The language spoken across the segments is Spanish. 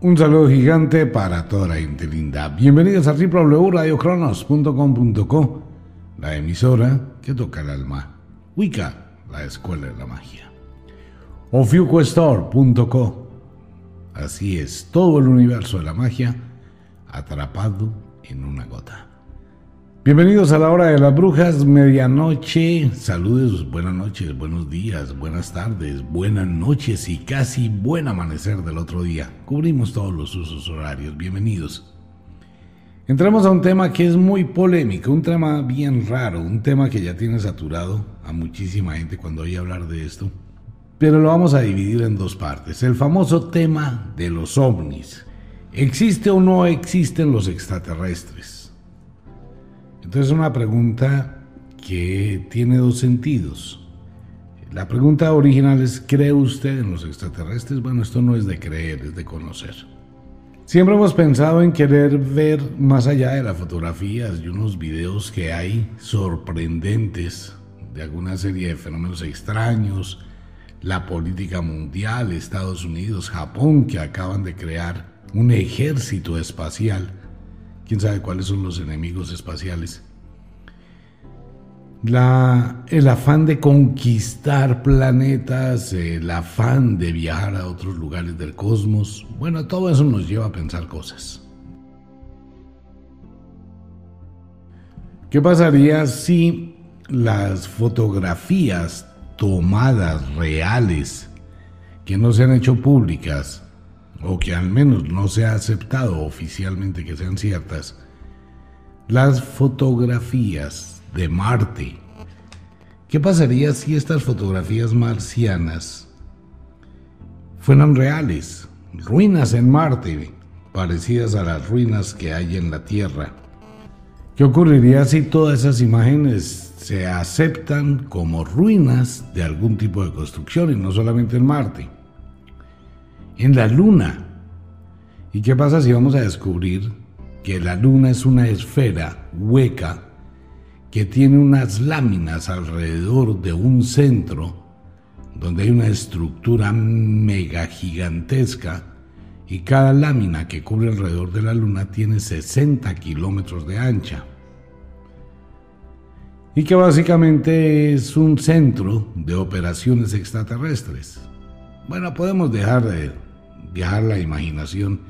Un saludo gigante para toda la gente linda. Bienvenidos a www.radiocronos.com.co, la emisora que toca el alma. Wicca, la escuela de la magia. O FuquoStore.co. Así es, todo el universo de la magia atrapado en una gota. Bienvenidos a la hora de las brujas, medianoche. Saludos, buenas noches, buenos días, buenas tardes, buenas noches y casi buen amanecer del otro día. Cubrimos todos los usos horarios. Bienvenidos. Entramos a un tema que es muy polémico, un tema bien raro, un tema que ya tiene saturado a muchísima gente cuando oye hablar de esto. Pero lo vamos a dividir en dos partes. El famoso tema de los ovnis. ¿Existe o no existen los extraterrestres? Entonces es una pregunta que tiene dos sentidos. La pregunta original es, ¿cree usted en los extraterrestres? Bueno, esto no es de creer, es de conocer. Siempre hemos pensado en querer ver más allá de las fotografías y unos videos que hay sorprendentes de alguna serie de fenómenos extraños, la política mundial, Estados Unidos, Japón, que acaban de crear un ejército espacial quién sabe cuáles son los enemigos espaciales. La, el afán de conquistar planetas, el afán de viajar a otros lugares del cosmos, bueno, todo eso nos lleva a pensar cosas. ¿Qué pasaría si las fotografías tomadas reales que no se han hecho públicas o que al menos no se ha aceptado oficialmente que sean ciertas, las fotografías de Marte. ¿Qué pasaría si estas fotografías marcianas fueran reales? Ruinas en Marte, parecidas a las ruinas que hay en la Tierra. ¿Qué ocurriría si todas esas imágenes se aceptan como ruinas de algún tipo de construcción y no solamente en Marte? en la luna. ¿Y qué pasa si vamos a descubrir que la luna es una esfera hueca que tiene unas láminas alrededor de un centro donde hay una estructura mega gigantesca y cada lámina que cubre alrededor de la luna tiene 60 kilómetros de ancha? Y que básicamente es un centro de operaciones extraterrestres. Bueno, podemos dejar de viajar la imaginación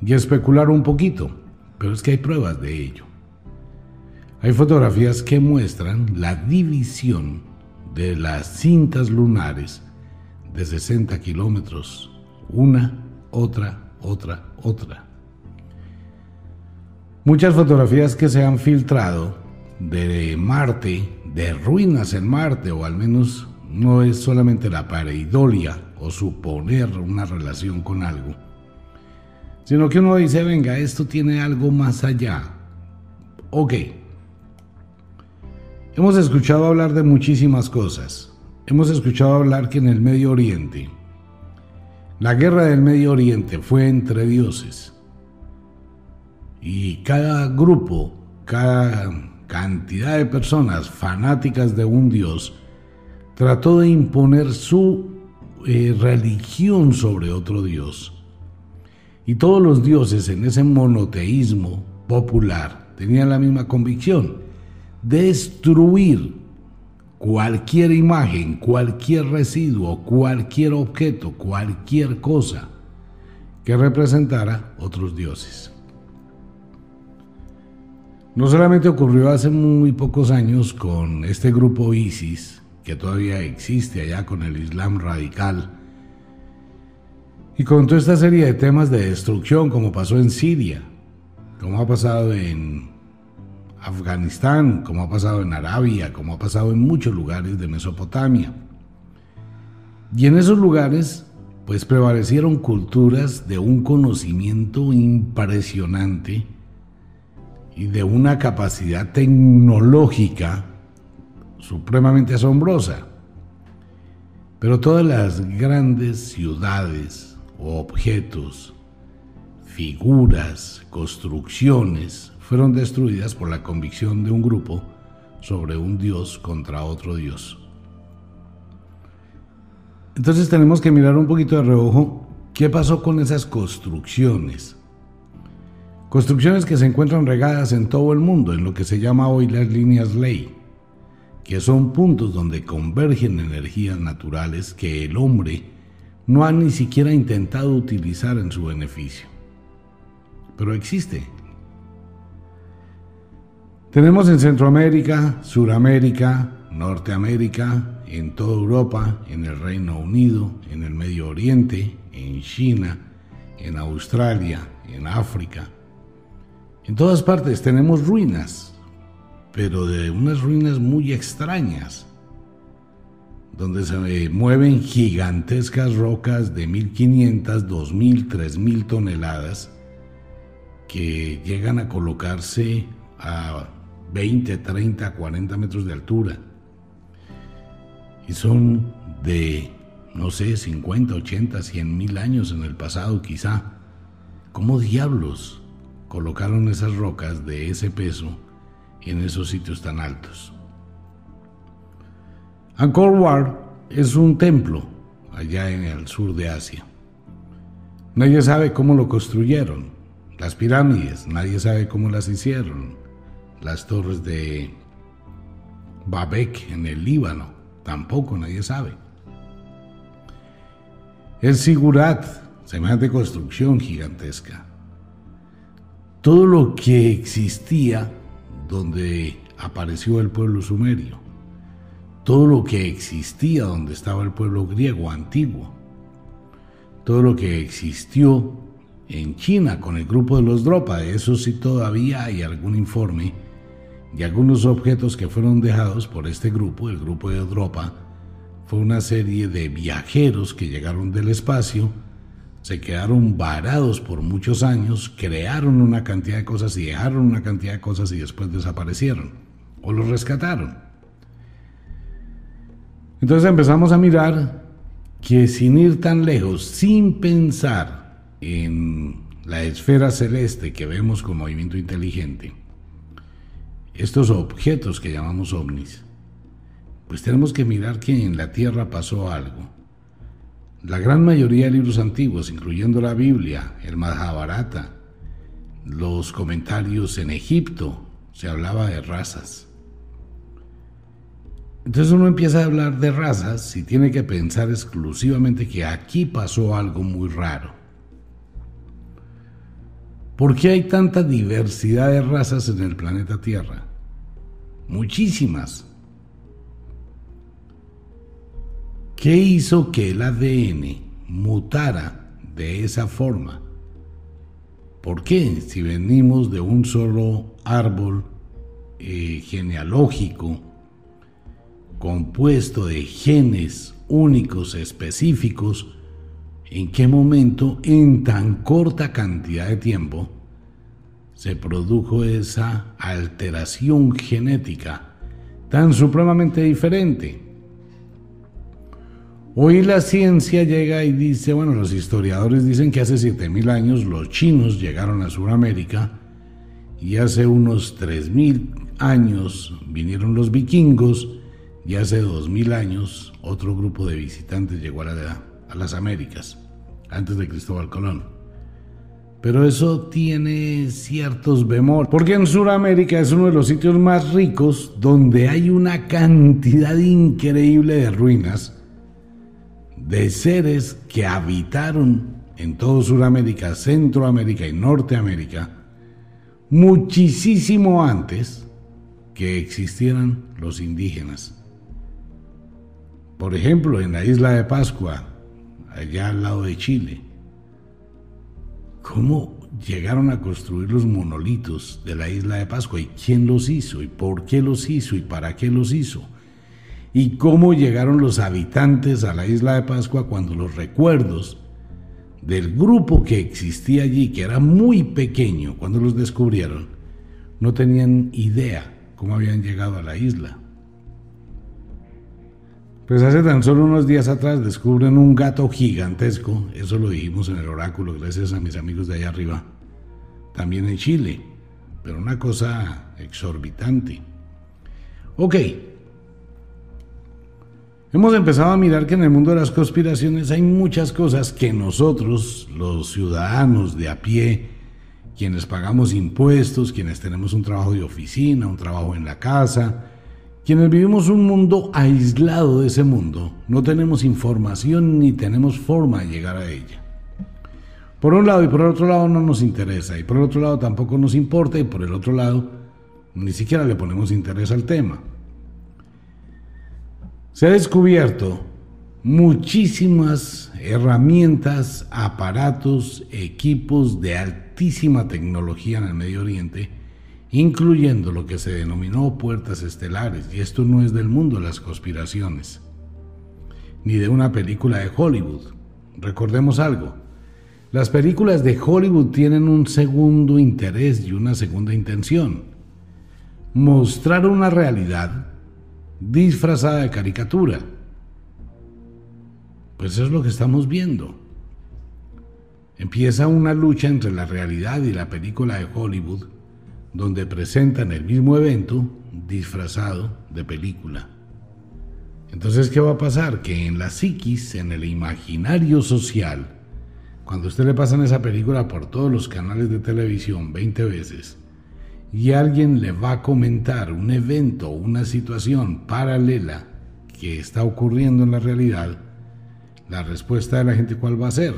y especular un poquito, pero es que hay pruebas de ello. Hay fotografías que muestran la división de las cintas lunares de 60 kilómetros, una, otra, otra, otra. Muchas fotografías que se han filtrado de Marte, de ruinas en Marte, o al menos no es solamente la pareidolia o suponer una relación con algo, sino que uno dice, venga, esto tiene algo más allá. Ok. Hemos escuchado hablar de muchísimas cosas. Hemos escuchado hablar que en el Medio Oriente, la guerra del Medio Oriente fue entre dioses. Y cada grupo, cada cantidad de personas fanáticas de un dios, trató de imponer su eh, religión sobre otro Dios. Y todos los dioses en ese monoteísmo popular tenían la misma convicción, destruir cualquier imagen, cualquier residuo, cualquier objeto, cualquier cosa que representara otros dioses. No solamente ocurrió hace muy pocos años con este grupo ISIS, que todavía existe allá con el Islam radical. Y con toda esta serie de temas de destrucción, como pasó en Siria, como ha pasado en Afganistán, como ha pasado en Arabia, como ha pasado en muchos lugares de Mesopotamia. Y en esos lugares, pues prevalecieron culturas de un conocimiento impresionante y de una capacidad tecnológica supremamente asombrosa. Pero todas las grandes ciudades objetos, figuras, construcciones, fueron destruidas por la convicción de un grupo sobre un dios contra otro dios. Entonces tenemos que mirar un poquito de reojo ¿Qué pasó con esas construcciones? Construcciones que se encuentran regadas en todo el mundo, en lo que se llama hoy las líneas ley, que son puntos donde convergen energías naturales que el hombre no ha ni siquiera intentado utilizar en su beneficio. Pero existe. Tenemos en Centroamérica, Suramérica, Norteamérica, en toda Europa, en el Reino Unido, en el Medio Oriente, en China, en Australia, en África, en todas partes tenemos ruinas, pero de unas ruinas muy extrañas, donde se mueven gigantescas rocas de 1500, 2000, 3000 toneladas que llegan a colocarse a 20, 30, 40 metros de altura. Y son de, no sé, 50, 80, 100 mil años en el pasado quizá. ¿Cómo diablos colocaron esas rocas de ese peso en esos sitios tan altos. Angkor Wat es un templo allá en el sur de Asia. Nadie sabe cómo lo construyeron. Las pirámides, nadie sabe cómo las hicieron. Las torres de Babek en el Líbano, tampoco nadie sabe. El Sigurat, semejante construcción gigantesca. Todo lo que existía donde apareció el pueblo sumerio, todo lo que existía donde estaba el pueblo griego antiguo, todo lo que existió en China con el grupo de los Dropa, eso sí todavía hay algún informe y algunos objetos que fueron dejados por este grupo, el grupo de Dropa, fue una serie de viajeros que llegaron del espacio, se quedaron varados por muchos años, crearon una cantidad de cosas y dejaron una cantidad de cosas y después desaparecieron o los rescataron. Entonces empezamos a mirar que sin ir tan lejos, sin pensar en la esfera celeste que vemos con movimiento inteligente, estos objetos que llamamos ovnis, pues tenemos que mirar que en la Tierra pasó algo la gran mayoría de libros antiguos, incluyendo la Biblia, el Mahabharata, los comentarios en Egipto, se hablaba de razas. Entonces uno empieza a hablar de razas y tiene que pensar exclusivamente que aquí pasó algo muy raro. ¿Por qué hay tanta diversidad de razas en el planeta Tierra? Muchísimas. ¿Qué hizo que el ADN mutara de esa forma? ¿Por qué? Si venimos de un solo árbol eh, genealógico compuesto de genes únicos, específicos, ¿en qué momento, en tan corta cantidad de tiempo, se produjo esa alteración genética tan supremamente diferente? Hoy la ciencia llega y dice, bueno, los historiadores dicen que hace 7.000 años los chinos llegaron a Sudamérica y hace unos 3.000 años vinieron los vikingos y hace 2.000 años otro grupo de visitantes llegó a, a las Américas, antes de Cristóbal Colón. Pero eso tiene ciertos bemol, porque en Sudamérica es uno de los sitios más ricos donde hay una cantidad increíble de ruinas de seres que habitaron en todo Sudamérica, Centroamérica y Norteamérica muchísimo antes que existieran los indígenas. Por ejemplo, en la isla de Pascua, allá al lado de Chile, ¿cómo llegaron a construir los monolitos de la isla de Pascua? ¿Y quién los hizo? ¿Y por qué los hizo? ¿Y para qué los hizo? y cómo llegaron los habitantes a la isla de Pascua cuando los recuerdos del grupo que existía allí, que era muy pequeño cuando los descubrieron, no tenían idea cómo habían llegado a la isla. Pues hace tan solo unos días atrás descubren un gato gigantesco, eso lo dijimos en el oráculo gracias a mis amigos de allá arriba, también en Chile, pero una cosa exorbitante. Ok, Hemos empezado a mirar que en el mundo de las conspiraciones hay muchas cosas que nosotros, los ciudadanos de a pie, quienes pagamos impuestos, quienes tenemos un trabajo de oficina, un trabajo en la casa, quienes vivimos un mundo aislado de ese mundo, no tenemos información ni tenemos forma de llegar a ella. Por un lado y por el otro lado no nos interesa y por el otro lado tampoco nos importa y por el otro lado ni siquiera le ponemos interés al tema. Se ha descubierto muchísimas herramientas, aparatos, equipos de altísima tecnología en el Medio Oriente, incluyendo lo que se denominó puertas estelares, y esto no es del mundo de las conspiraciones, ni de una película de Hollywood. Recordemos algo, las películas de Hollywood tienen un segundo interés y una segunda intención, mostrar una realidad disfrazada de caricatura pues eso es lo que estamos viendo. Empieza una lucha entre la realidad y la película de Hollywood, donde presentan el mismo evento disfrazado de película. Entonces, ¿qué va a pasar? Que en la psiquis, en el imaginario social, cuando usted le pasan esa película por todos los canales de televisión 20 veces, y alguien le va a comentar un evento una situación paralela que está ocurriendo en la realidad, la respuesta de la gente cuál va a ser.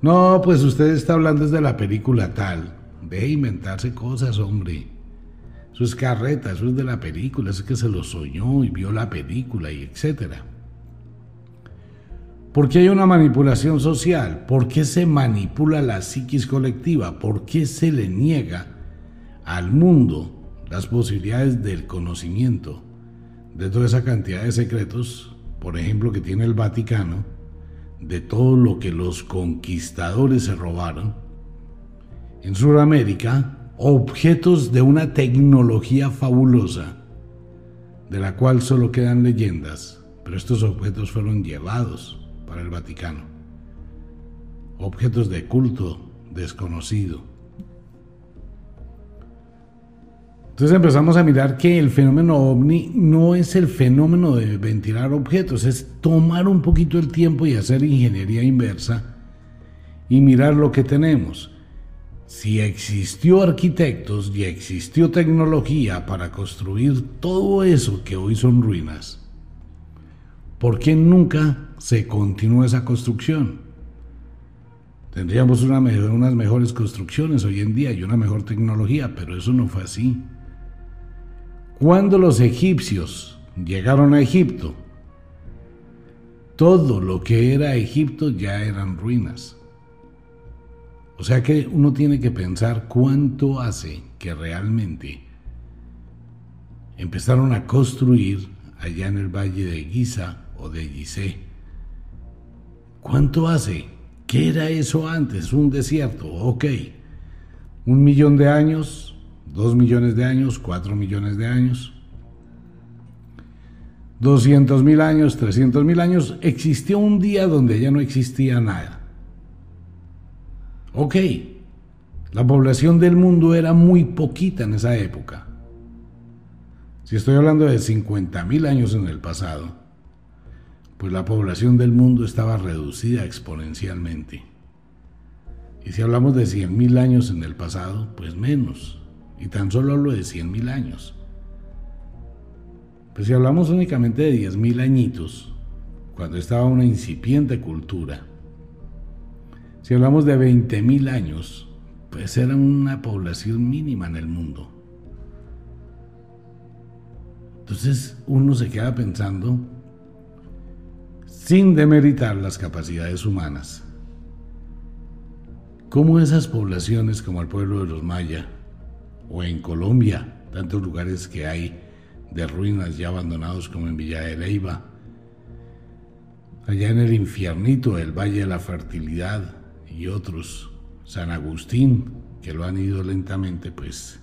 No, pues usted está hablando desde la película tal. Deje inventarse cosas, hombre. Eso es carreta, eso es de la película, es que se lo soñó y vio la película y etcétera. ¿Por qué hay una manipulación social? ¿Por qué se manipula la psiquis colectiva? ¿Por qué se le niega al mundo las posibilidades del conocimiento de toda esa cantidad de secretos por ejemplo, que tiene el Vaticano, de todo lo que los conquistadores se robaron, en Sudamérica, objetos de una tecnología fabulosa, de la cual solo quedan leyendas, pero estos objetos fueron llevados para el Vaticano. Objetos de culto desconocido Entonces empezamos a mirar que el fenómeno ovni no es el fenómeno de ventilar objetos, es tomar un poquito el tiempo y hacer ingeniería inversa y mirar lo que tenemos. Si existió arquitectos y existió tecnología para construir todo eso que hoy son ruinas, ¿por qué nunca se continuó esa construcción? Tendríamos una unas mejores construcciones hoy en día y una mejor tecnología, pero eso no fue así. Cuando los egipcios llegaron a Egipto, todo lo que era Egipto ya eran ruinas. O sea que uno tiene que pensar cuánto hace que realmente empezaron a construir allá en el valle de Giza o de Gizeh. ¿Cuánto hace? ¿Qué era eso antes? Un desierto, ok. Un millón de años, Dos millones de años, cuatro millones de años, doscientos mil años, trescientos mil años, existió un día donde ya no existía nada. Ok, la población del mundo era muy poquita en esa época. Si estoy hablando de 50 mil años en el pasado, pues la población del mundo estaba reducida exponencialmente. Y si hablamos de 100 mil años en el pasado, pues menos y tan solo hablo de 100.000 años. Pues si hablamos únicamente de 10.000 añitos, cuando estaba una incipiente cultura, si hablamos de 20.000 años, pues era una población mínima en el mundo. Entonces uno se queda pensando, sin demeritar las capacidades humanas, cómo esas poblaciones como el pueblo de los Maya, o en Colombia, tantos lugares que hay de ruinas ya abandonados como en Villa de Leyva, allá en el infiernito, el Valle de la Fertilidad y otros, San Agustín, que lo han ido lentamente pues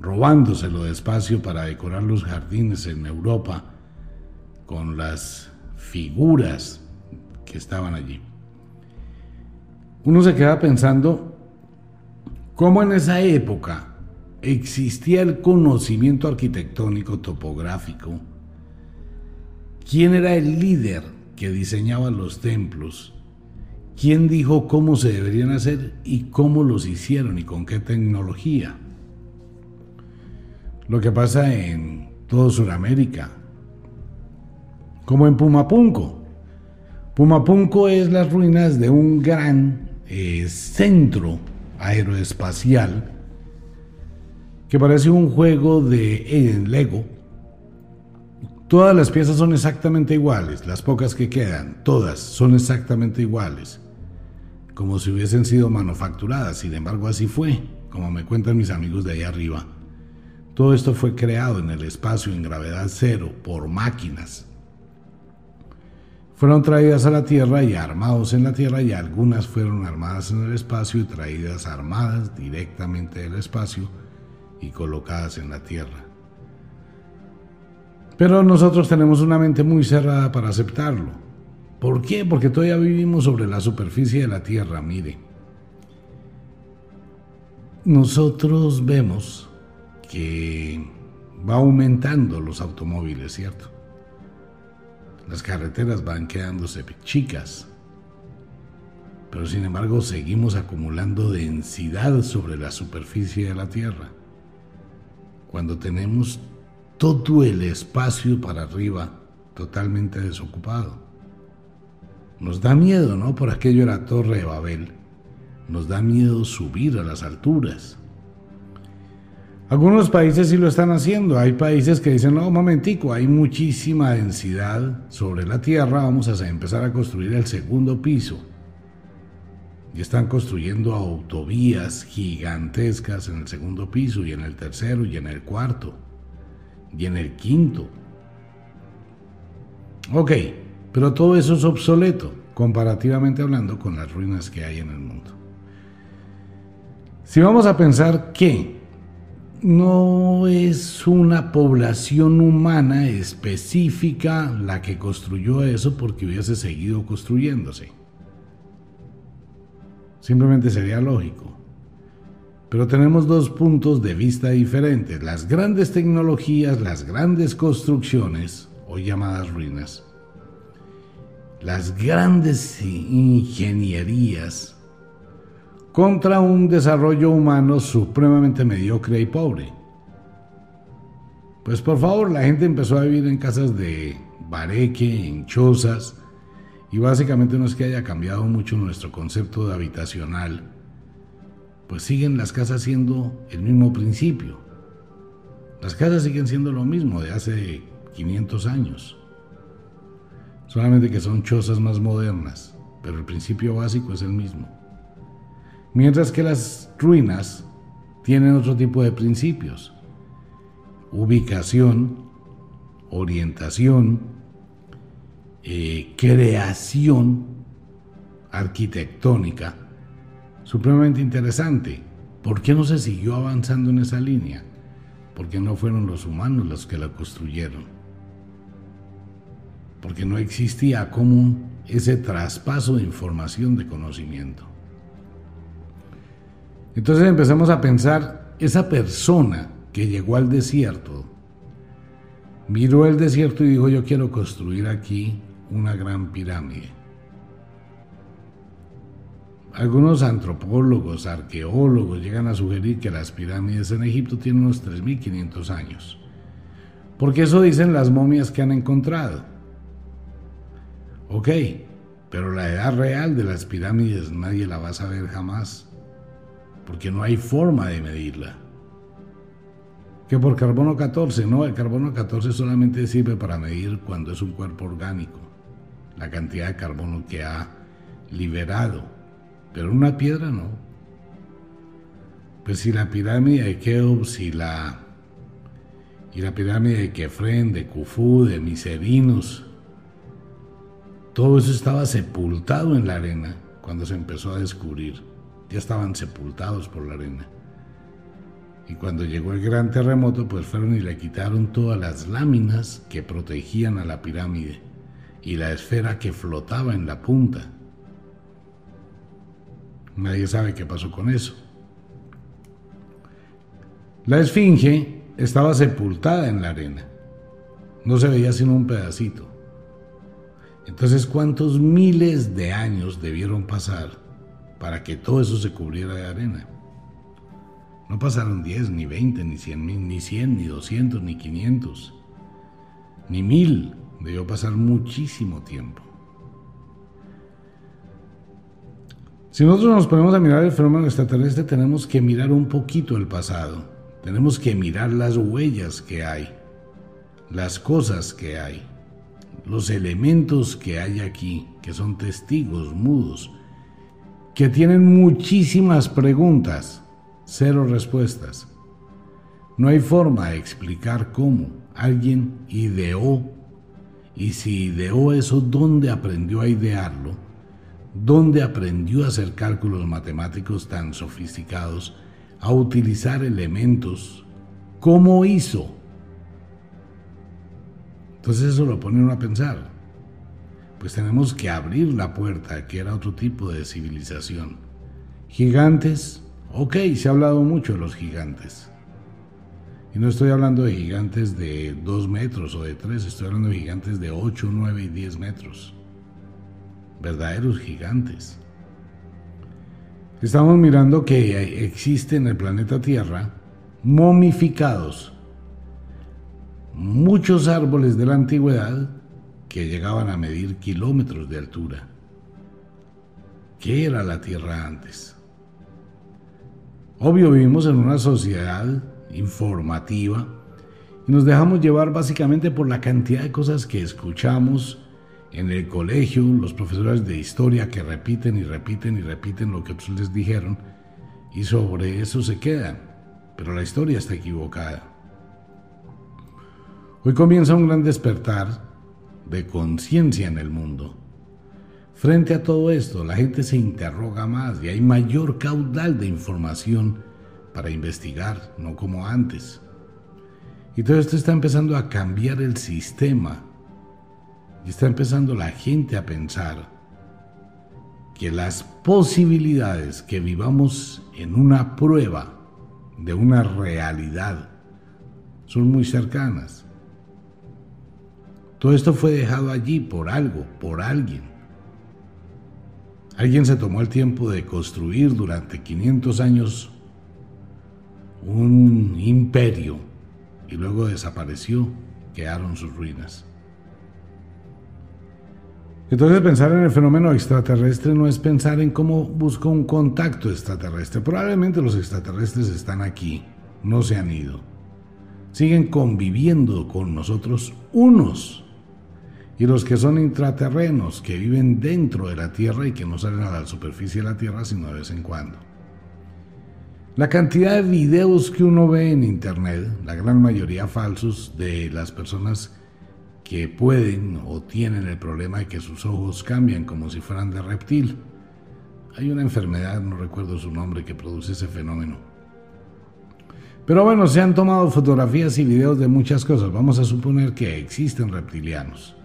robándoselo despacio para decorar los jardines en Europa con las figuras que estaban allí. Uno se queda pensando cómo en esa época existía el conocimiento arquitectónico topográfico ¿Quién era el líder que diseñaba los templos? ¿Quién dijo cómo se deberían hacer y cómo los hicieron y con qué tecnología? Lo que pasa en toda Sudamérica, como en Pumapunco. Pumapunco es las ruinas de un gran eh, centro aeroespacial que parece un juego de eh, Lego. Todas las piezas son exactamente iguales, las pocas que quedan, todas son exactamente iguales, como si hubiesen sido manufacturadas, sin embargo así fue, como me cuentan mis amigos de ahí arriba. Todo esto fue creado en el espacio en gravedad cero por máquinas. Fueron traídas a la Tierra y armados en la Tierra y algunas fueron armadas en el espacio y traídas armadas directamente del espacio y colocadas en la tierra. Pero nosotros tenemos una mente muy cerrada para aceptarlo. ¿Por qué? Porque todavía vivimos sobre la superficie de la tierra, mire. Nosotros vemos que va aumentando los automóviles, ¿cierto? Las carreteras van quedándose chicas, pero sin embargo seguimos acumulando densidad sobre la superficie de la Tierra cuando tenemos todo el espacio para arriba totalmente desocupado. Nos da miedo, ¿no? Por aquello la Torre de Babel. Nos da miedo subir a las alturas. Algunos países sí lo están haciendo. Hay países que dicen, no, un momentico, hay muchísima densidad sobre la Tierra, vamos a empezar a construir el segundo piso y están construyendo autovías gigantescas en el segundo piso y en el tercero y en el cuarto y en el quinto. Ok, pero todo eso es obsoleto comparativamente hablando con las ruinas que hay en el mundo. Si vamos a pensar que no es una población humana específica la que construyó eso porque hubiese seguido construyéndose. Simplemente sería lógico. Pero tenemos dos puntos de vista diferentes. Las grandes tecnologías, las grandes construcciones, hoy llamadas ruinas, las grandes ingenierías contra un desarrollo humano supremamente mediocre y pobre. Pues por favor, la gente empezó a vivir en casas de bareque, en chozas, y básicamente no es que haya cambiado mucho nuestro concepto de habitacional, pues siguen las casas siendo el mismo principio. Las casas siguen siendo lo mismo de hace 500 años, solamente que son chozas más modernas, pero el principio básico es el mismo. Mientras que las ruinas tienen otro tipo de principios. Ubicación, orientación, eh, creación arquitectónica supremamente interesante. ¿Por qué no se siguió avanzando en esa línea? Porque no fueron los humanos los que la construyeron. Porque no existía común ese traspaso de información de conocimiento. Entonces empezamos a pensar, esa persona que llegó al desierto, miró el desierto y dijo, yo quiero construir aquí una gran pirámide. Algunos antropólogos, arqueólogos llegan a sugerir que las pirámides en Egipto tienen unos 3.500 años, porque eso dicen las momias que han encontrado. Ok, pero la edad real de las pirámides nadie la va a saber jamás, porque no hay forma de medirla. Que por carbono 14, no, el carbono 14 solamente sirve para medir cuando es un cuerpo orgánico la cantidad de carbono que ha liberado, pero una piedra no. Pues si la pirámide de Keops y la, y la pirámide de Kefren, de Khufu, de Miserinos, todo eso estaba sepultado en la arena cuando se empezó a descubrir. Ya estaban sepultados por la arena. Y cuando llegó el gran terremoto, pues fueron y le quitaron todas las láminas que protegían a la pirámide y la esfera que flotaba en la punta. Nadie sabe qué pasó con eso. La esfinge estaba sepultada en la arena. No se veía sino un pedacito. Entonces, ¿cuántos miles de años debieron pasar para que todo eso se cubriera de arena? No pasaron 10, ni 20, ni 100, ni 100, ni 200, ni 500, ni 1000. Debió pasar muchísimo tiempo. Si nosotros nos ponemos a mirar el fenómeno extraterrestre, tenemos que mirar un poquito el pasado. Tenemos que mirar las huellas que hay, las cosas que hay, los elementos que hay aquí, que son testigos mudos, que tienen muchísimas preguntas, cero respuestas. No hay forma de explicar cómo alguien ideó y si ideó eso, ¿dónde aprendió a idearlo? ¿Dónde aprendió a hacer cálculos matemáticos tan sofisticados, a utilizar elementos, ¿cómo hizo? Entonces eso lo pone uno a pensar. Pues tenemos que abrir la puerta, que era otro tipo de civilización. Gigantes, ok, se ha hablado mucho de los gigantes. Y no estoy hablando de gigantes de 2 metros o de 3, estoy hablando de gigantes de 8, 9 y 10 metros verdaderos gigantes. Estamos mirando que existe en el planeta Tierra momificados muchos árboles de la antigüedad que llegaban a medir kilómetros de altura. ¿Qué era la Tierra antes? Obvio, vivimos en una sociedad informativa y nos dejamos llevar básicamente por la cantidad de cosas que escuchamos, en el colegio, los profesores de historia que repiten y repiten y repiten lo que les dijeron y sobre eso se quedan, pero la historia está equivocada. Hoy comienza un gran despertar de conciencia en el mundo. Frente a todo esto, la gente se interroga más y hay mayor caudal de información para investigar, no como antes. Y todo esto está empezando a cambiar el sistema y está empezando la gente a pensar que las posibilidades que vivamos en una prueba de una realidad son muy cercanas. Todo esto fue dejado allí por algo, por alguien. Alguien se tomó el tiempo de construir durante 500 años un imperio y luego desapareció, quedaron sus ruinas. Entonces pensar en el fenómeno extraterrestre no es pensar en cómo busco un contacto extraterrestre. Probablemente los extraterrestres están aquí, no se han ido. Siguen conviviendo con nosotros unos. Y los que son intraterrenos, que viven dentro de la Tierra y que no salen a la superficie de la Tierra sino de vez en cuando. La cantidad de videos que uno ve en Internet, la gran mayoría falsos, de las personas que pueden o tienen el problema de que sus ojos cambian como si fueran de reptil. Hay una enfermedad, no recuerdo su nombre, que produce ese fenómeno. Pero bueno, se han tomado fotografías y videos de muchas cosas. Vamos a suponer que existen reptilianos,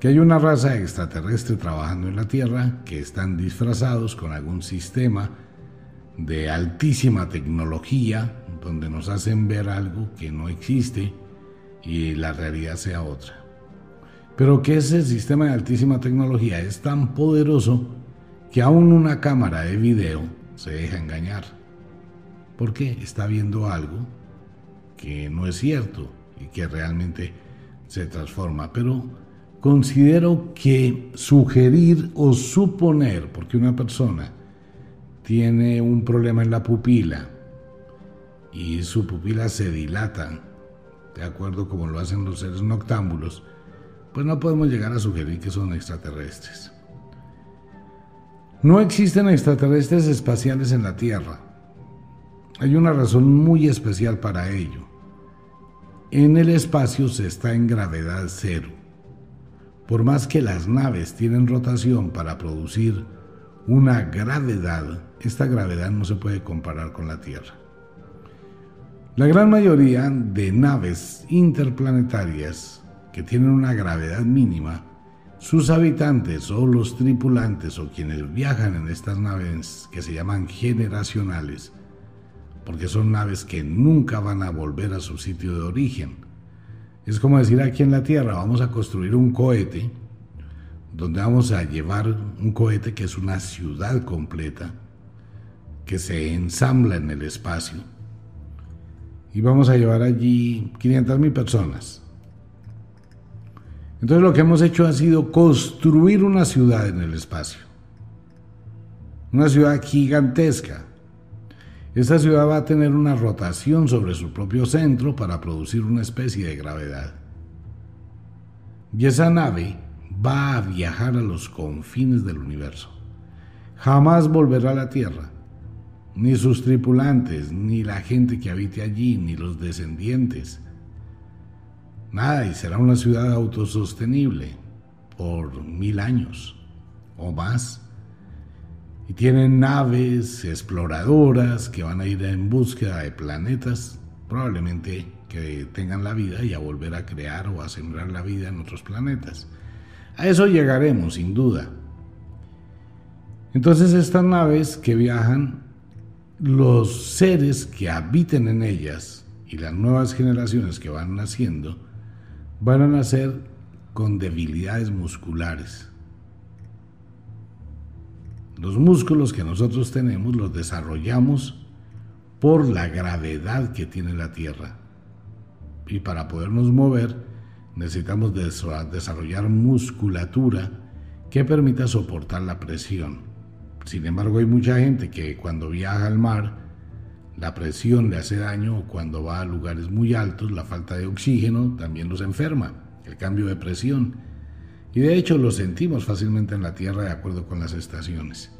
que hay una raza extraterrestre trabajando en la Tierra, que están disfrazados con algún sistema de altísima tecnología, donde nos hacen ver algo que no existe y la realidad sea otra. Pero que ese sistema de altísima tecnología es tan poderoso que aún una cámara de video se deja engañar. Porque está viendo algo que no es cierto y que realmente se transforma. Pero considero que sugerir o suponer, porque una persona tiene un problema en la pupila y su pupila se dilata de acuerdo como lo hacen los seres noctámbulos, pues no podemos llegar a sugerir que son extraterrestres. No existen extraterrestres espaciales en la Tierra. Hay una razón muy especial para ello. En el espacio se está en gravedad cero. Por más que las naves tienen rotación para producir una gravedad, esta gravedad no se puede comparar con la Tierra. La gran mayoría de naves interplanetarias que tienen una gravedad mínima, sus habitantes o los tripulantes o quienes viajan en estas naves que se llaman generacionales, porque son naves que nunca van a volver a su sitio de origen. Es como decir aquí en la Tierra, vamos a construir un cohete, donde vamos a llevar un cohete que es una ciudad completa, que se ensambla en el espacio. Y vamos a llevar allí 500 mil personas. Entonces lo que hemos hecho ha sido construir una ciudad en el espacio. Una ciudad gigantesca. Esta ciudad va a tener una rotación sobre su propio centro para producir una especie de gravedad. Y esa nave va a viajar a los confines del universo. Jamás volverá a la Tierra. Ni sus tripulantes, ni la gente que habite allí, ni los descendientes. Nada, y será una ciudad autosostenible por mil años o más. Y tienen naves exploradoras que van a ir en búsqueda de planetas, probablemente que tengan la vida y a volver a crear o a sembrar la vida en otros planetas. A eso llegaremos, sin duda. Entonces estas naves que viajan, los seres que habiten en ellas y las nuevas generaciones que van naciendo, van a nacer con debilidades musculares. Los músculos que nosotros tenemos los desarrollamos por la gravedad que tiene la Tierra. Y para podernos mover necesitamos desarrollar musculatura que permita soportar la presión. Sin embargo, hay mucha gente que cuando viaja al mar, la presión le hace daño o cuando va a lugares muy altos, la falta de oxígeno también los enferma, el cambio de presión. Y de hecho lo sentimos fácilmente en la Tierra de acuerdo con las estaciones.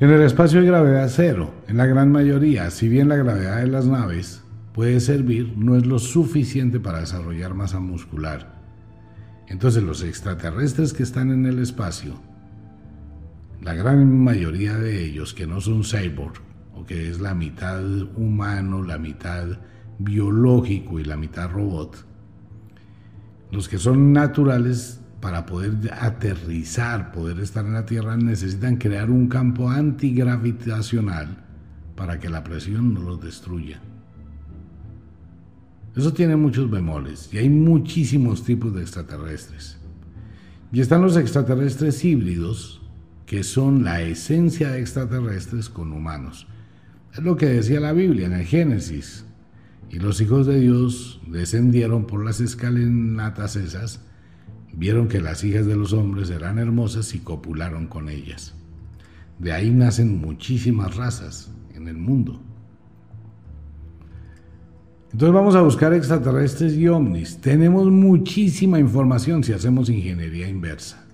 En el espacio hay gravedad cero, en la gran mayoría, si bien la gravedad de las naves puede servir, no es lo suficiente para desarrollar masa muscular. Entonces los extraterrestres que están en el espacio, la gran mayoría de ellos que no son cyborg, o que es la mitad humano, la mitad biológico y la mitad robot, los que son naturales para poder aterrizar, poder estar en la Tierra, necesitan crear un campo antigravitacional para que la presión no los destruya. Eso tiene muchos bemoles y hay muchísimos tipos de extraterrestres. Y están los extraterrestres híbridos, que son la esencia de extraterrestres con humanos. Es lo que decía la Biblia en el Génesis. Y los hijos de Dios descendieron por las escalinatas esas, vieron que las hijas de los hombres eran hermosas y copularon con ellas. De ahí nacen muchísimas razas en el mundo. Entonces vamos a buscar extraterrestres y ovnis. Tenemos muchísima información si hacemos ingeniería inversa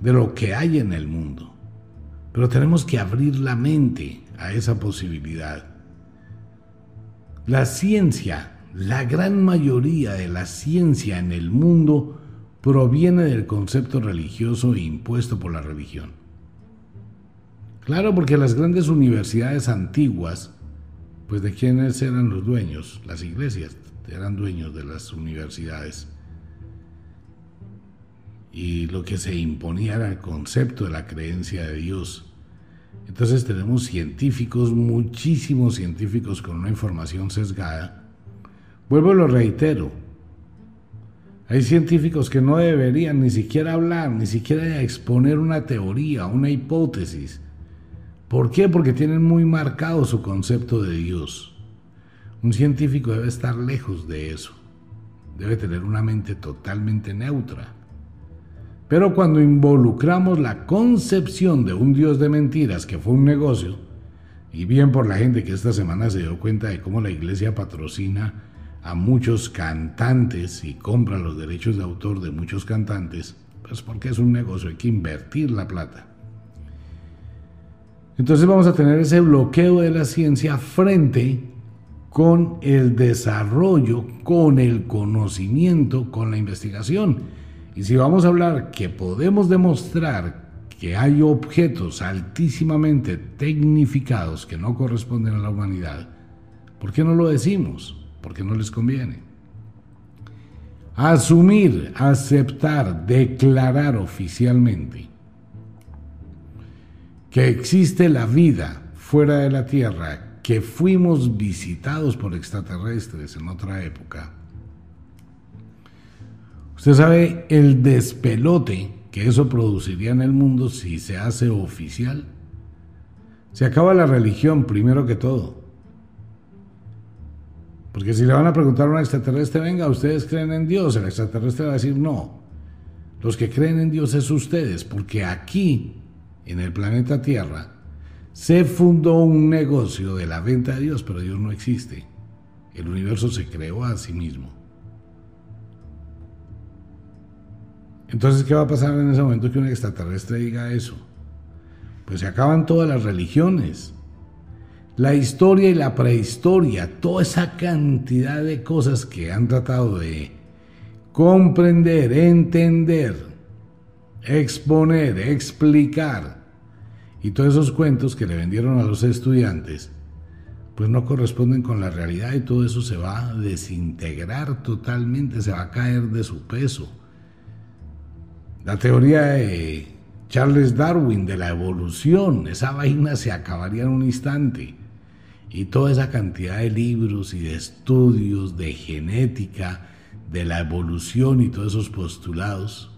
de lo que hay en el mundo. Pero tenemos que abrir la mente a esa posibilidad. La ciencia, la gran mayoría de la ciencia en el mundo proviene del concepto religioso impuesto por la religión. Claro, porque las grandes universidades antiguas pues de quiénes eran los dueños, las iglesias eran dueños de las universidades. Y lo que se imponía era el concepto de la creencia de Dios. Entonces tenemos científicos, muchísimos científicos con una información sesgada. Vuelvo y lo reitero. Hay científicos que no deberían ni siquiera hablar, ni siquiera exponer una teoría, una hipótesis ¿Por qué? Porque tienen muy marcado su concepto de Dios. Un científico debe estar lejos de eso. Debe tener una mente totalmente neutra. Pero cuando involucramos la concepción de un Dios de mentiras que fue un negocio, y bien por la gente que esta semana se dio cuenta de cómo la iglesia patrocina a muchos cantantes y compra los derechos de autor de muchos cantantes, pues porque es un negocio, hay que invertir la plata. Entonces vamos a tener ese bloqueo de la ciencia frente con el desarrollo, con el conocimiento, con la investigación. Y si vamos a hablar que podemos demostrar que hay objetos altísimamente tecnificados que no corresponden a la humanidad, ¿por qué no lo decimos? Porque no les conviene. Asumir, aceptar, declarar oficialmente que existe la vida fuera de la Tierra, que fuimos visitados por extraterrestres en otra época, Usted sabe el despelote que eso produciría en el mundo si se hace oficial. Se acaba la religión primero que todo. Porque si le van a preguntar a un extraterrestre, venga, ¿ustedes creen en Dios? El extraterrestre va a decir no. Los que creen en Dios es ustedes, porque aquí, en el planeta Tierra, se fundó un negocio de la venta de Dios, pero Dios no existe. El universo se creó a sí mismo. Entonces, ¿qué va a pasar en ese momento que un extraterrestre diga eso? Pues se acaban todas las religiones. La historia y la prehistoria, toda esa cantidad de cosas que han tratado de comprender, entender, exponer, explicar, y todos esos cuentos que le vendieron a los estudiantes, pues no corresponden con la realidad y todo eso se va a desintegrar totalmente, se va a caer de su peso. La teoría de Charles Darwin de la evolución, esa vaina se acabaría en un instante. Y toda esa cantidad de libros y de estudios de genética, de la evolución y todos esos postulados.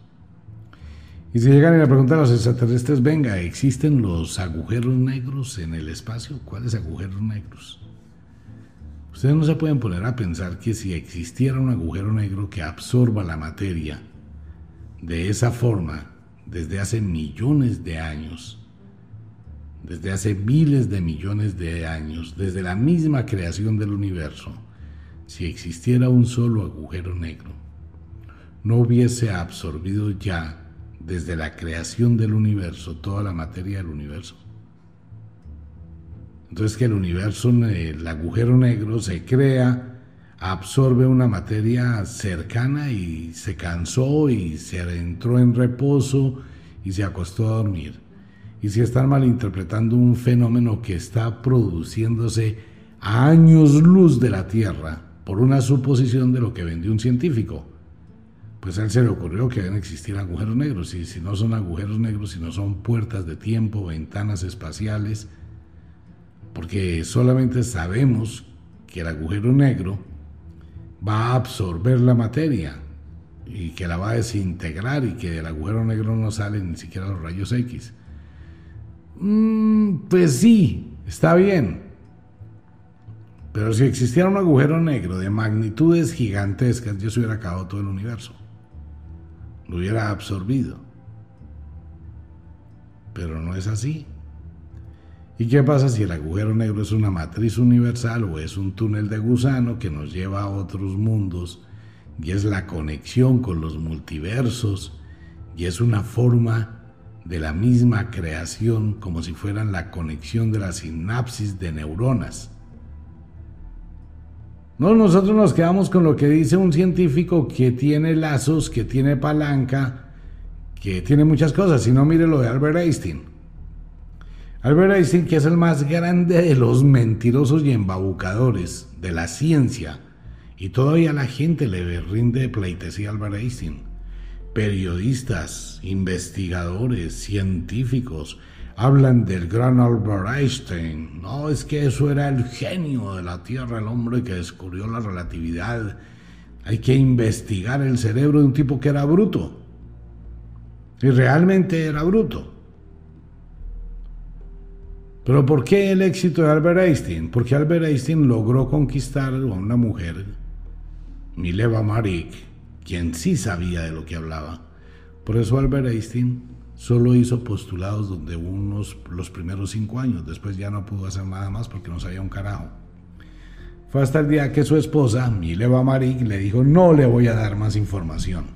Y si llegan y le preguntan a los extraterrestres, venga, ¿existen los agujeros negros en el espacio? ¿Cuáles agujeros negros? Ustedes no se pueden poner a pensar que si existiera un agujero negro que absorba la materia, de esa forma desde hace millones de años, desde hace miles de millones de años, desde la misma creación del universo, si existiera un solo agujero negro, no hubiese absorbido ya desde la creación del universo toda la materia del universo. Entonces que el universo, el agujero negro se crea absorbe una materia cercana y se cansó y se entró en reposo y se acostó a dormir. Y si están malinterpretando un fenómeno que está produciéndose a años luz de la Tierra por una suposición de lo que vendió un científico, pues a él se le ocurrió que deben existir agujeros negros. Y si no son agujeros negros, si no son puertas de tiempo, ventanas espaciales, porque solamente sabemos que el agujero negro va a absorber la materia y que la va a desintegrar y que del agujero negro no salen ni siquiera los rayos X. Mm, pues sí, está bien. Pero si existiera un agujero negro de magnitudes gigantescas, yo se hubiera acabado todo el universo. Lo hubiera absorbido. Pero no es así. ¿Y qué pasa si el agujero negro es una matriz universal o es un túnel de gusano que nos lleva a otros mundos y es la conexión con los multiversos y es una forma de la misma creación como si fueran la conexión de la sinapsis de neuronas? No, nosotros nos quedamos con lo que dice un científico que tiene lazos, que tiene palanca, que tiene muchas cosas. Si no, mire lo de Albert Einstein. Albert Einstein, que es el más grande de los mentirosos y embabucadores de la ciencia, y todavía la gente le rinde pleitesía a Albert Einstein. Periodistas, investigadores, científicos hablan del gran Albert Einstein. No, es que eso era el genio de la Tierra, el hombre que descubrió la relatividad. Hay que investigar el cerebro de un tipo que era bruto. Y realmente era bruto. Pero ¿por qué el éxito de Albert Einstein? Porque Albert Einstein logró conquistar a una mujer, Mileva Marik, quien sí sabía de lo que hablaba. Por eso Albert Einstein solo hizo postulados donde unos los primeros cinco años, después ya no pudo hacer nada más porque no sabía un carajo. Fue hasta el día que su esposa, Mileva Marik, le dijo, no le voy a dar más información.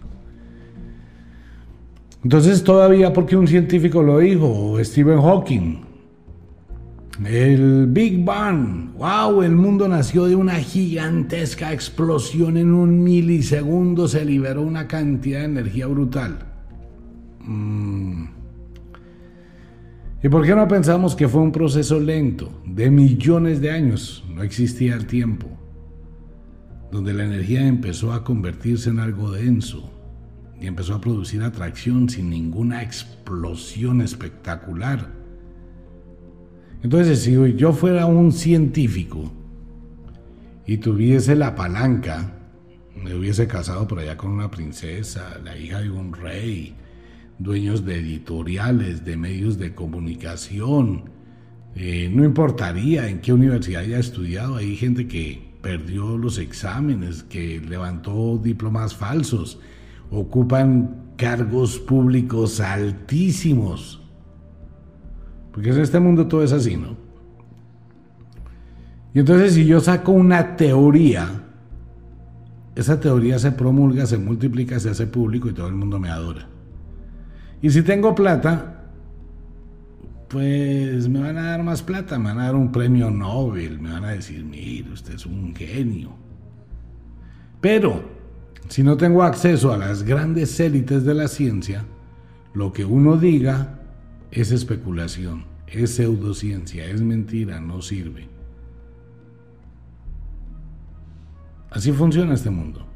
Entonces todavía porque un científico lo dijo, Stephen Hawking, el Big Bang. ¡Wow! El mundo nació de una gigantesca explosión. En un milisegundo se liberó una cantidad de energía brutal. Mm. ¿Y por qué no pensamos que fue un proceso lento, de millones de años? No existía el tiempo. Donde la energía empezó a convertirse en algo denso y empezó a producir atracción sin ninguna explosión espectacular entonces, si yo fuera un científico y tuviese la palanca me hubiese casado por allá con una princesa, la hija de un rey, dueños de editoriales, de medios de comunicación. Eh, no importaría en qué universidad haya estudiado, hay gente que perdió los exámenes, que levantó diplomas falsos, ocupan cargos públicos altísimos. Porque en este mundo todo es así, ¿no? Y entonces si yo saco una teoría, esa teoría se promulga, se multiplica, se hace público y todo el mundo me adora. Y si tengo plata, pues me van a dar más plata, me van a dar un premio Nobel, me van a decir, mire, usted es un genio. Pero, si no tengo acceso a las grandes élites de la ciencia, lo que uno diga es especulación, es pseudociencia, es mentira, no sirve. Así funciona este mundo.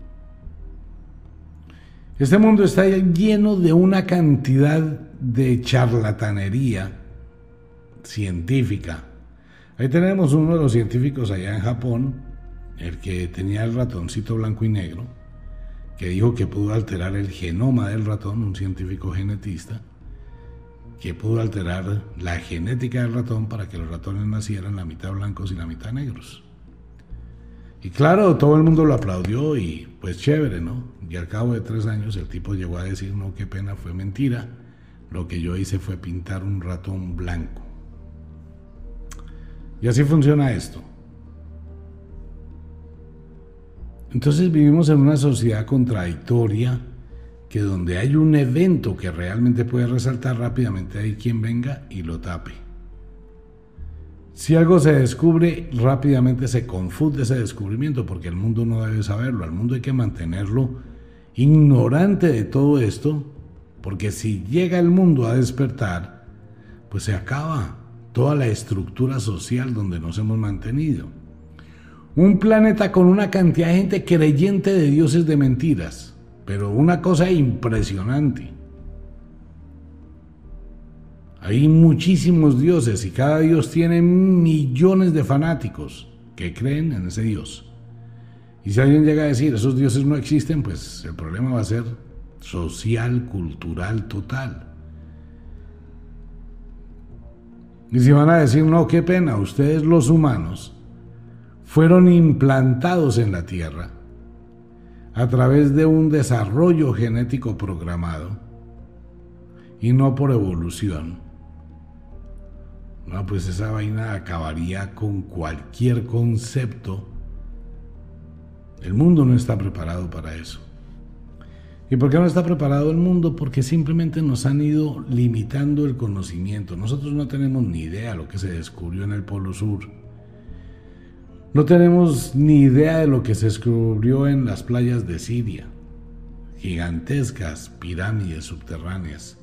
Este mundo está lleno de una cantidad de charlatanería científica. Ahí tenemos uno de los científicos allá en Japón, el que tenía el ratoncito blanco y negro, que dijo que pudo alterar el genoma del ratón, un científico genetista, que pudo alterar la genética del ratón para que los ratones nacieran la mitad blancos y la mitad negros. Y claro, todo el mundo lo aplaudió y pues chévere, ¿no? Y al cabo de tres años el tipo llegó a decir, no, qué pena, fue mentira. Lo que yo hice fue pintar un ratón blanco. Y así funciona esto. Entonces vivimos en una sociedad contradictoria que donde hay un evento que realmente puede resaltar rápidamente hay quien venga y lo tape. Si algo se descubre, rápidamente se confunde ese descubrimiento porque el mundo no debe saberlo, al mundo hay que mantenerlo ignorante de todo esto, porque si llega el mundo a despertar, pues se acaba toda la estructura social donde nos hemos mantenido. Un planeta con una cantidad de gente creyente de dioses de mentiras, pero una cosa impresionante. Hay muchísimos dioses y cada dios tiene millones de fanáticos que creen en ese dios. Y si alguien llega a decir esos dioses no existen, pues el problema va a ser social, cultural, total. Y si van a decir, no, qué pena, ustedes los humanos fueron implantados en la Tierra a través de un desarrollo genético programado y no por evolución. No, pues esa vaina acabaría con cualquier concepto. El mundo no está preparado para eso. ¿Y por qué no está preparado el mundo? Porque simplemente nos han ido limitando el conocimiento. Nosotros no tenemos ni idea de lo que se descubrió en el Polo Sur. No tenemos ni idea de lo que se descubrió en las playas de Siria. Gigantescas pirámides subterráneas.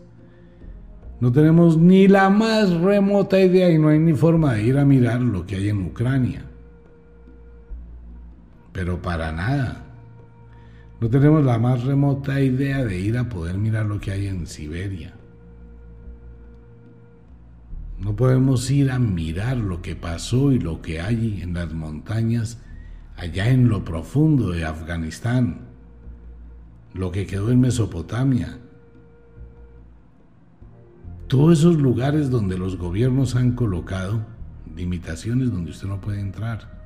No tenemos ni la más remota idea y no hay ni forma de ir a mirar lo que hay en Ucrania. Pero para nada. No tenemos la más remota idea de ir a poder mirar lo que hay en Siberia. No podemos ir a mirar lo que pasó y lo que hay en las montañas allá en lo profundo de Afganistán, lo que quedó en Mesopotamia, todos esos lugares donde los gobiernos han colocado limitaciones donde usted no puede entrar.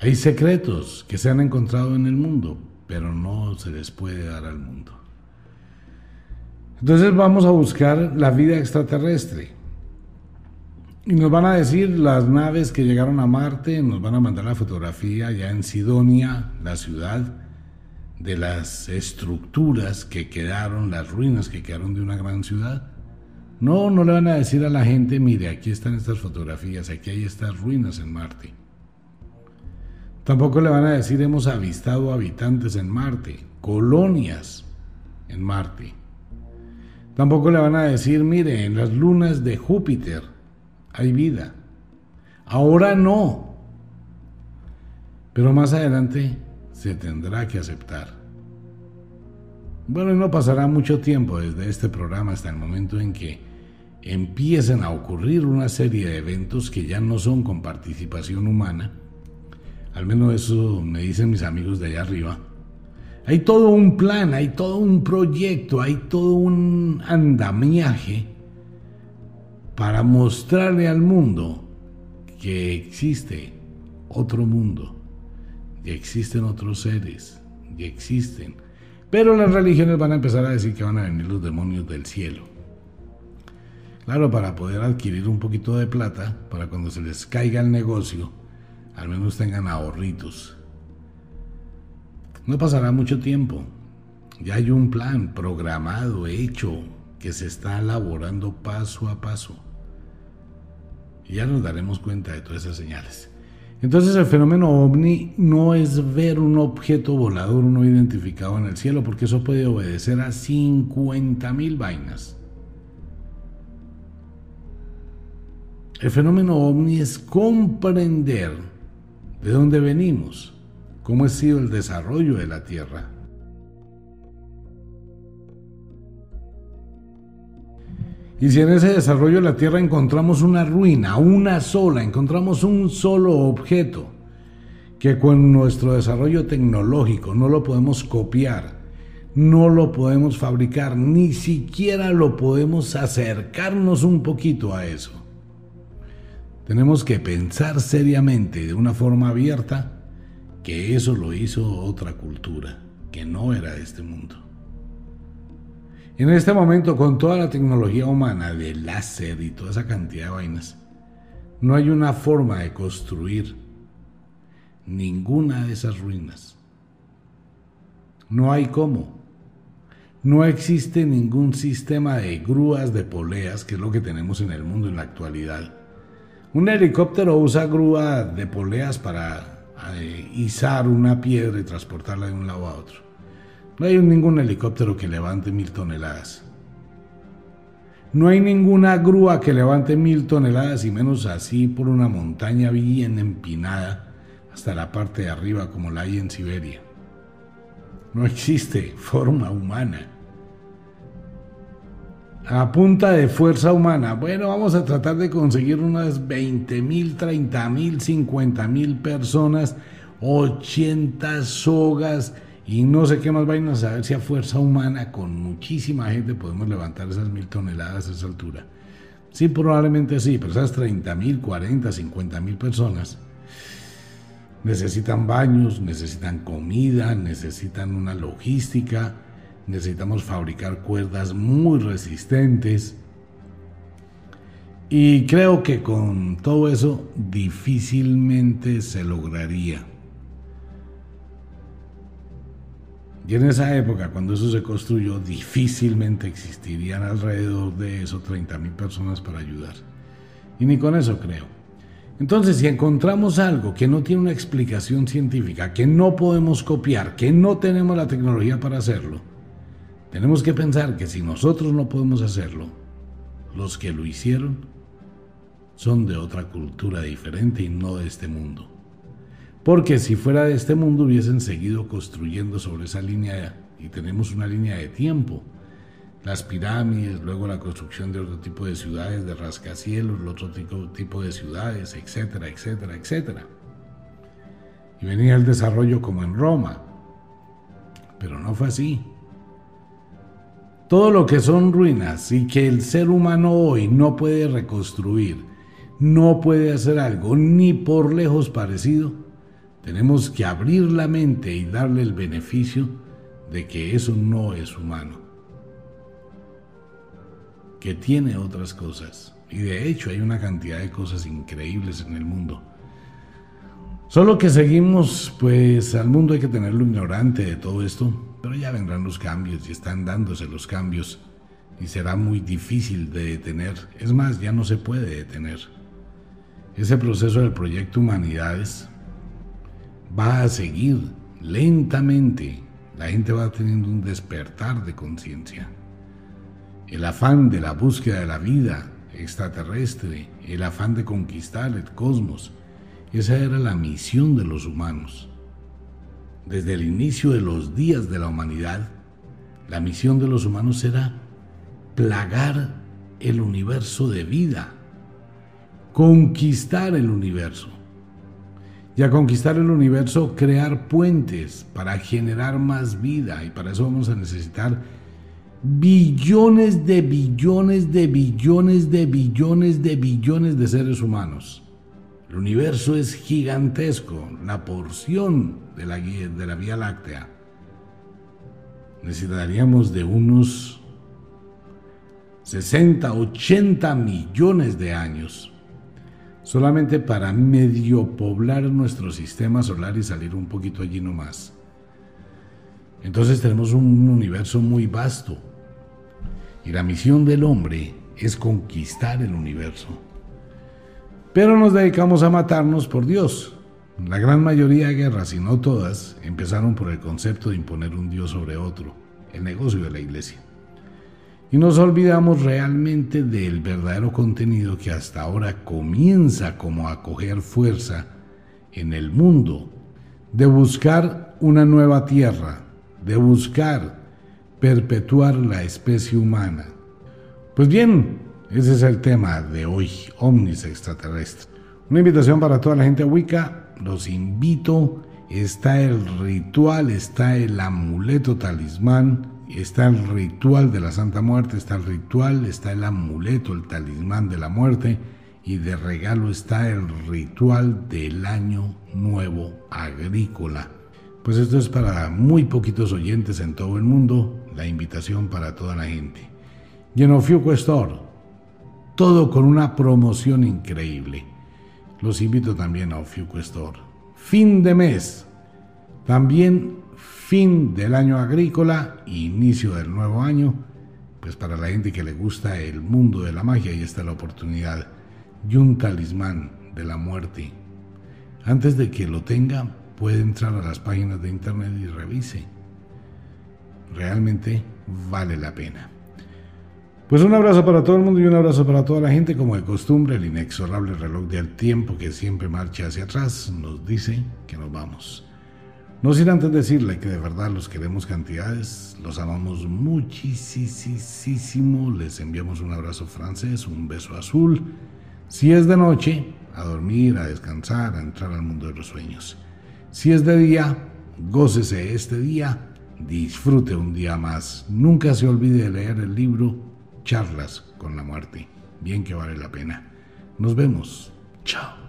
Hay secretos que se han encontrado en el mundo, pero no se les puede dar al mundo. Entonces vamos a buscar la vida extraterrestre. Y nos van a decir las naves que llegaron a Marte, nos van a mandar la fotografía ya en Sidonia, la ciudad, de las estructuras que quedaron, las ruinas que quedaron de una gran ciudad. No, no le van a decir a la gente, mire, aquí están estas fotografías, aquí hay estas ruinas en Marte. Tampoco le van a decir, hemos avistado habitantes en Marte, colonias en Marte. Tampoco le van a decir, mire, en las lunas de Júpiter hay vida. Ahora no. Pero más adelante se tendrá que aceptar. Bueno, no pasará mucho tiempo desde este programa hasta el momento en que empiecen a ocurrir una serie de eventos que ya no son con participación humana, Al menos eso me dicen mis amigos de allá arriba. Hay todo un plan, hay todo un proyecto, hay todo un andamiaje para mostrarle al mundo que existe otro mundo, y existen otros seres, y existen. Pero las religiones van a empezar a decir que van a venir los demonios del cielo. Claro, para poder adquirir un poquito de plata, para cuando se les caiga el negocio, al menos tengan ahorritos. No pasará mucho tiempo. Ya hay un plan programado, hecho, que se está elaborando paso a paso. Y ya nos daremos cuenta de todas esas señales. Entonces el fenómeno ovni no es ver un objeto volador no identificado en el cielo, porque eso puede obedecer a 50 mil vainas. El fenómeno ovni es comprender de dónde venimos, cómo ha sido el desarrollo de la Tierra. Y si en ese desarrollo de la Tierra encontramos una ruina, una sola, encontramos un solo objeto, que con nuestro desarrollo tecnológico no lo podemos copiar, no lo podemos fabricar, ni siquiera lo podemos acercarnos un poquito a eso. Tenemos que pensar seriamente, de una forma abierta, que eso lo hizo otra cultura, que no era este mundo. En este momento, con toda la tecnología humana de láser y toda esa cantidad de vainas, no hay una forma de construir ninguna de esas ruinas. No hay cómo. No existe ningún sistema de grúas de poleas, que es lo que tenemos en el mundo en la actualidad. Un helicóptero usa grúa de poleas para eh, izar una piedra y transportarla de un lado a otro. No hay ningún helicóptero que levante mil toneladas. No hay ninguna grúa que levante mil toneladas y menos así por una montaña bien empinada hasta la parte de arriba como la hay en Siberia. No existe forma humana. A punta de fuerza humana, bueno, vamos a tratar de conseguir unas 20 mil, 30 mil, 50 mil personas, 80 sogas, y no sé qué más vainas, a ver si a fuerza humana, con muchísima gente, podemos levantar esas mil toneladas a esa altura. Sí, probablemente sí, pero esas 30 mil, 40, 50 mil personas necesitan baños, necesitan comida, necesitan una logística, necesitamos fabricar cuerdas muy resistentes. Y creo que con todo eso difícilmente se lograría. Y en esa época, cuando eso se construyó, difícilmente existirían alrededor de eso 30 mil personas para ayudar. Y ni con eso creo. Entonces, si encontramos algo que no tiene una explicación científica, que no podemos copiar, que no tenemos la tecnología para hacerlo, tenemos que pensar que si nosotros no podemos hacerlo, los que lo hicieron son de otra cultura diferente y no de este mundo. Porque si fuera de este mundo hubiesen seguido construyendo sobre esa línea y tenemos una línea de tiempo. Las pirámides, luego la construcción de otro tipo de ciudades, de rascacielos, otro tipo de ciudades, etcétera, etcétera, etcétera. Y venía el desarrollo como en Roma. Pero no fue así. Todo lo que son ruinas y que el ser humano hoy no puede reconstruir, no puede hacer algo ni por lejos parecido, tenemos que abrir la mente y darle el beneficio de que eso no es humano, que tiene otras cosas. Y de hecho hay una cantidad de cosas increíbles en el mundo. Solo que seguimos, pues al mundo hay que tenerlo ignorante de todo esto, pero ya vendrán los cambios y están dándose los cambios y será muy difícil de detener. Es más, ya no se puede detener. Ese proceso del proyecto Humanidades va a seguir lentamente. La gente va teniendo un despertar de conciencia. El afán de la búsqueda de la vida extraterrestre, el afán de conquistar el cosmos, esa era la misión de los humanos. Desde el inicio de los días de la humanidad, la misión de los humanos era plagar el universo de vida, conquistar el universo y a conquistar el universo, crear puentes para generar más vida. Y para eso vamos a necesitar billones de billones de billones de billones de billones de seres humanos. El universo es gigantesco, la porción de la, Vía Láctea. Necesitaríamos de unos 60, 80 millones de años solamente para medio poblar nuestro sistema solar y salir un poquito allí nomás. Entonces tenemos un universo muy vasto. Y la misión del hombre es conquistar el universo. Pero nos dedicamos a matarnos por Dios. La gran mayoría de guerras, y no todas, empezaron por el concepto de imponer un Dios sobre otro, el negocio de la iglesia y nos olvidamos realmente del verdadero contenido que hasta ahora comienza como a coger fuerza en el mundo, de buscar una nueva tierra, de buscar perpetuar la especie humana. Pues bien, ese es el tema de hoy, ovnis extraterrestres. Una invitación para toda la gente Wicca, los invito, está el ritual, está el amuleto talismán, está el ritual de la Santa Muerte, está el ritual, está el amuleto, el talismán de la muerte y de regalo está el ritual del año nuevo agrícola. Pues esto es para muy poquitos oyentes en todo el mundo, la invitación para toda la gente. Y en Ofiuco Store, todo con una promoción increíble. Los invito también a Ofiuco Store. Fin de mes. También fin del año agrícola, inicio del nuevo año, pues para la gente que le gusta el mundo de la magia, ahí está la oportunidad y un talismán de la muerte. Antes de que lo tenga, puede entrar a las páginas de internet y revise. Realmente vale la pena. Pues un abrazo para todo el mundo y un abrazo para toda la gente. Como de costumbre, el inexorable reloj del tiempo que siempre marcha hacia atrás nos dice que nos vamos. No sin antes decirle que de verdad los queremos cantidades, los amamos muchísimo, les enviamos un abrazo francés, un beso azul. Si es de noche, a dormir, a descansar, a entrar al mundo de los sueños. Si es de día, gócese este día, disfrute un día más. Nunca se olvide de leer el libro Charlas con la muerte. Bien que vale la pena. Nos vemos. Chao.